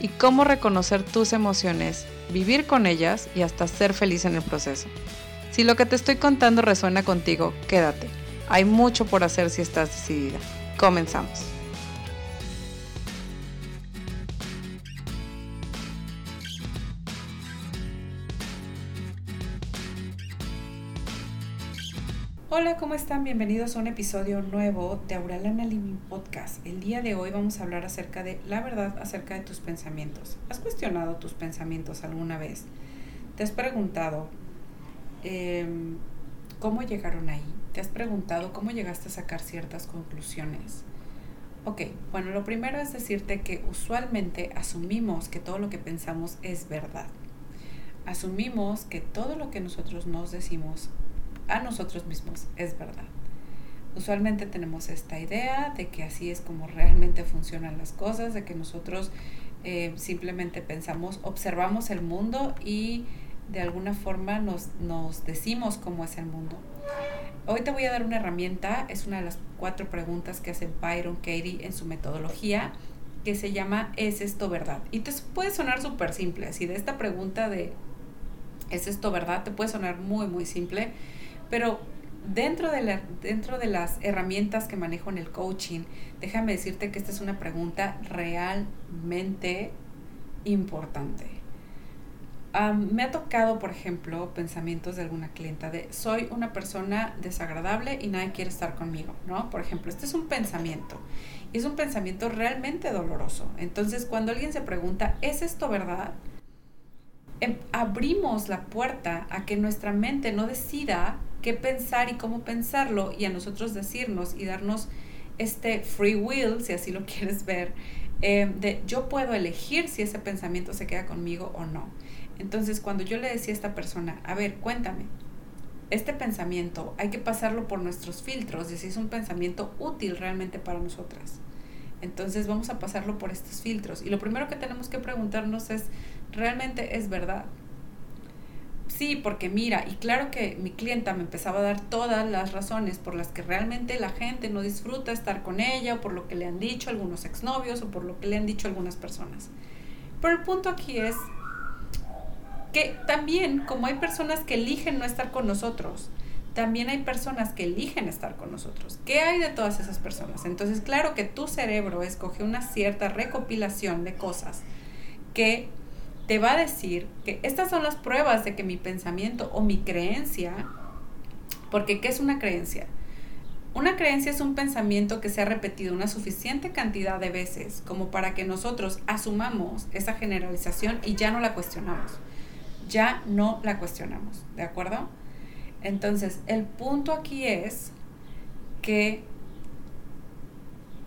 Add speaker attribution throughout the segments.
Speaker 1: y cómo reconocer tus emociones, vivir con ellas y hasta ser feliz en el proceso. Si lo que te estoy contando resuena contigo, quédate. Hay mucho por hacer si estás decidida. Comenzamos. Hola, ¿cómo están? Bienvenidos a un episodio nuevo de Auralana Living Podcast. El día de hoy vamos a hablar acerca de la verdad acerca de tus pensamientos. ¿Has cuestionado tus pensamientos alguna vez? ¿Te has preguntado em, cómo llegaron ahí? ¿Te has preguntado cómo llegaste a sacar ciertas conclusiones? Ok, bueno, lo primero es decirte que usualmente asumimos que todo lo que pensamos es verdad. Asumimos que todo lo que nosotros nos decimos a nosotros mismos, es verdad. Usualmente tenemos esta idea de que así es como realmente funcionan las cosas, de que nosotros eh, simplemente pensamos, observamos el mundo y de alguna forma nos, nos decimos cómo es el mundo. Hoy te voy a dar una herramienta, es una de las cuatro preguntas que hace Byron Katie en su metodología, que se llama ¿Es esto verdad? Y te puede sonar súper simple, así de esta pregunta de ¿Es esto verdad? Te puede sonar muy, muy simple pero dentro de, las herramientas que manejo en el coaching, déjame decirte que esta es una pregunta realmente importante. me ha tocado, por ejemplo, pensamientos de alguna clienta de soy una persona desagradable y nadie quiere estar conmigo, ¿no? Por ejemplo, este es un pensamiento y es un pensamiento realmente doloroso. Entonces, cuando alguien se pregunta, ¿es esto verdad? Em, abrimos la puerta a que nuestra mente no decida qué pensar y cómo pensarlo y a nosotros decirnos y darnos este free will, si así lo quieres ver, eh, de yo puedo elegir si ese pensamiento se queda conmigo o no. Entonces, cuando yo le decía a esta persona, a ver, cuéntame, este pensamiento hay que pasarlo por nuestros filtros y si es un pensamiento útil realmente para nosotras. Entonces vamos a pasarlo por estos filtros. Y lo primero que tenemos que preguntarnos es, ¿realmente es verdad? Sí, porque mira, y claro que mi clienta me empezaba a dar todas las razones por las que realmente la gente no disfruta estar con ella, o por lo que le han dicho algunos exnovios, o por lo que le han dicho algunas personas. Pero el punto aquí es que también, como hay personas que eligen no estar con nosotros, también hay personas que eligen estar con nosotros. ¿Qué hay de todas esas personas? Entonces, claro que tu cerebro escoge una cierta recopilación de cosas que te va a decir que estas son las pruebas de que mi pensamiento o mi creencia, porque ¿qué es una creencia? Una creencia es un pensamiento que se ha repetido una suficiente cantidad de veces como para que nosotros asumamos esa generalización y ya no la cuestionamos. Ya no la cuestionamos, ¿de acuerdo? Entonces, el punto aquí es que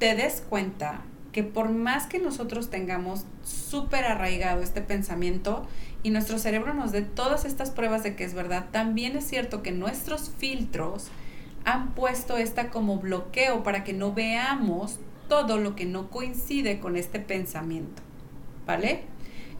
Speaker 1: te des cuenta que por más que nosotros tengamos súper arraigado este pensamiento y nuestro cerebro nos dé todas estas pruebas de que es verdad, también es cierto que nuestros filtros han puesto esta como bloqueo para que no veamos todo lo que no coincide con este pensamiento. ¿Vale?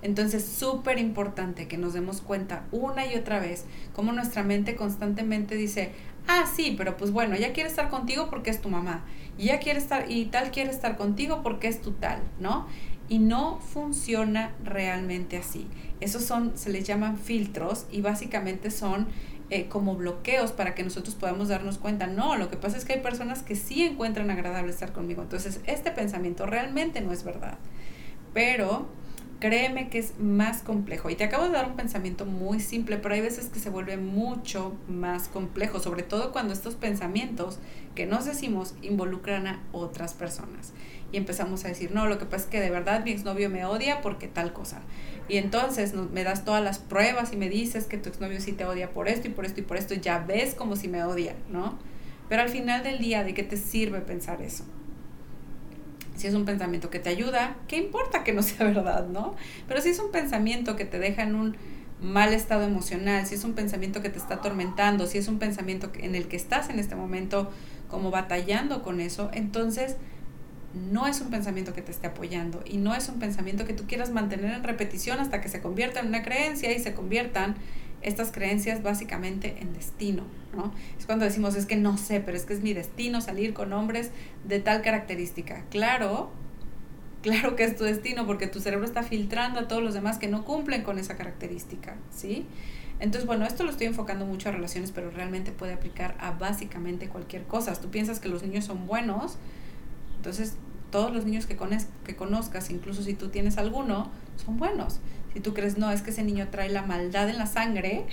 Speaker 1: Entonces, súper importante que nos demos cuenta una y otra vez cómo nuestra mente constantemente dice, ah, sí, pero pues bueno, ella quiere estar contigo porque es tu mamá y ya quiere estar, y tal quiere estar contigo porque es tu tal, ¿no? Y no funciona realmente así. Esos son, se les llaman filtros y básicamente son eh, como bloqueos para que nosotros podamos darnos cuenta. No, lo que pasa es que hay personas que sí encuentran agradable estar conmigo. Entonces, este pensamiento realmente no es verdad. Pero Créeme que es más complejo. Y te acabo de dar un pensamiento muy simple, pero hay veces que se vuelve mucho más complejo, sobre todo cuando estos pensamientos que nos decimos involucran a otras personas. Y empezamos a decir, no, lo que pasa es que de verdad mi exnovio me odia porque tal cosa. Y entonces me das todas las pruebas y me dices que tu exnovio sí te odia por esto y por esto y por esto. ya ves como si me odia, ¿no? Pero al final del día, ¿de qué te sirve pensar eso? Si es un pensamiento que te ayuda, ¿qué importa que no sea verdad, no? Pero si es un pensamiento que te deja en un mal estado emocional, si es un pensamiento que te está atormentando, si es un pensamiento en el que estás en este momento como batallando con eso, entonces no es un pensamiento que te esté apoyando y no es un pensamiento que tú quieras mantener en repetición hasta que se convierta en una creencia y se conviertan estas creencias básicamente en destino, ¿no? Es cuando decimos, es que no sé, pero es que es mi destino salir con hombres de tal característica. Claro, claro que es tu destino porque tu cerebro está filtrando a todos los demás que no cumplen con esa característica, ¿sí? Entonces, bueno, esto lo estoy enfocando mucho a relaciones, pero realmente puede aplicar a básicamente cualquier cosa. Tú piensas que los niños son buenos, entonces todos los niños que, que conozcas, incluso si tú tienes alguno, son buenos. Si tú crees, no, es que ese niño trae la maldad en la sangre,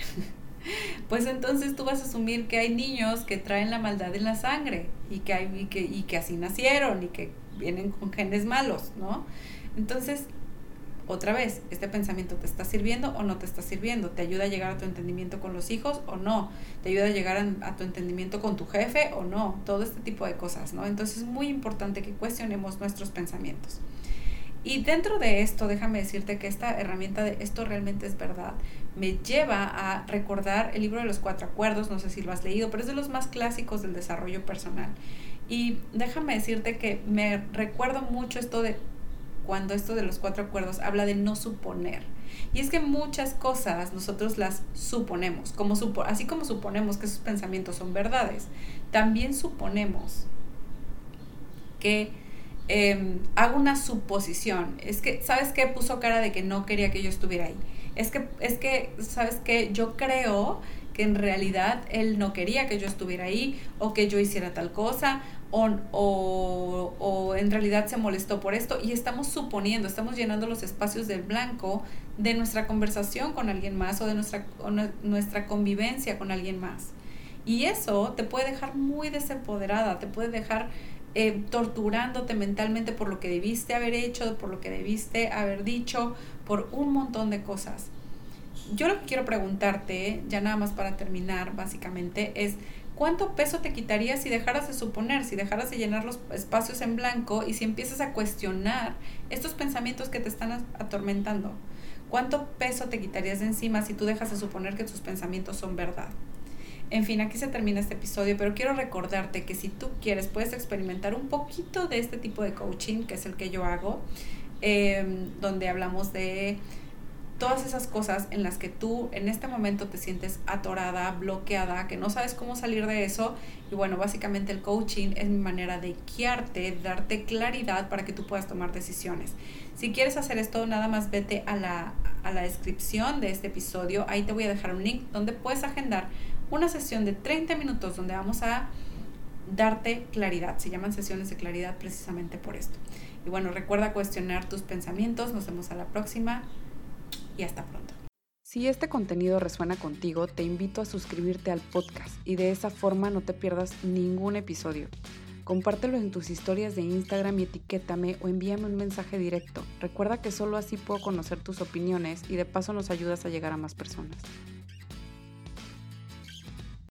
Speaker 1: pues entonces tú vas a asumir que hay niños que traen la maldad en la sangre y que, hay, que, y que así nacieron y que vienen con genes malos, ¿no? Entonces, otra vez, ¿este pensamiento te está sirviendo o no te está sirviendo? ¿Te ayuda a llegar a tu entendimiento con los hijos o no? ¿Te ayuda a llegar a, tu entendimiento con tu jefe o no? Todo este tipo de cosas, ¿no? Entonces es muy importante que cuestionemos nuestros pensamientos. Y dentro de esto, déjame decirte que esta herramienta de esto realmente es verdad, me lleva a recordar el libro de los cuatro acuerdos, no sé si lo has leído, pero es de los más clásicos del desarrollo personal. Y déjame decirte que me recuerdo mucho esto de cuando esto de los cuatro acuerdos habla de no suponer. Y es que muchas cosas nosotros las suponemos, como supo, así como suponemos que esos pensamientos son verdades, también suponemos que eh, hago una suposición. Es que, ¿sabes qué? Puso cara de que no quería que yo estuviera ahí. Es que, es que, ¿sabes qué? Yo creo que en realidad él no quería que yo estuviera ahí o que yo hiciera tal cosa o, o, o, en realidad se molestó por esto y estamos suponiendo, estamos llenando los espacios del blanco de nuestra conversación con alguien más o de nuestra, nuestra convivencia con alguien más. Y eso te puede dejar muy desempoderada, te puede dejar eh, torturándote mentalmente por lo que debiste haber hecho, por lo que debiste haber dicho, por un montón de cosas. Yo lo que quiero preguntarte, ya nada más para terminar, básicamente, es ¿cuánto peso te quitarías si dejaras de suponer, si dejaras de llenar los espacios en blanco y si empiezas a cuestionar estos pensamientos que te están atormentando? ¿Cuánto peso te quitarías de encima si tú dejas de suponer que tus pensamientos son verdad? En fin, aquí se termina este episodio, pero quiero recordarte que si tú quieres, puedes experimentar un poquito de este tipo de coaching, que es el que yo hago, em, donde hablamos de todas esas cosas en las que tú en este momento te sientes atorada, bloqueada, que no sabes cómo salir de eso. Y bueno, básicamente el coaching es mi manera de guiarte, darte claridad para que tú puedas tomar decisiones. Si quieres hacer esto, nada más vete a la, a la descripción de este episodio. Ahí te voy a dejar un link donde puedes agendar una sesión de 30 minutos donde vamos a darte claridad. Se llaman sesiones de claridad precisamente por esto. Y bueno, recuerda cuestionar tus pensamientos. Nos vemos a la próxima y hasta pronto.
Speaker 2: Si este contenido resuena contigo, te invito a suscribirte al podcast y de esa forma no te pierdas ningún episodio. Compártelo en tus historias de Instagram y etiquétame o envíame un mensaje directo. Recuerda que solo así puedo conocer tus opiniones y de paso nos ayudas a llegar a más personas.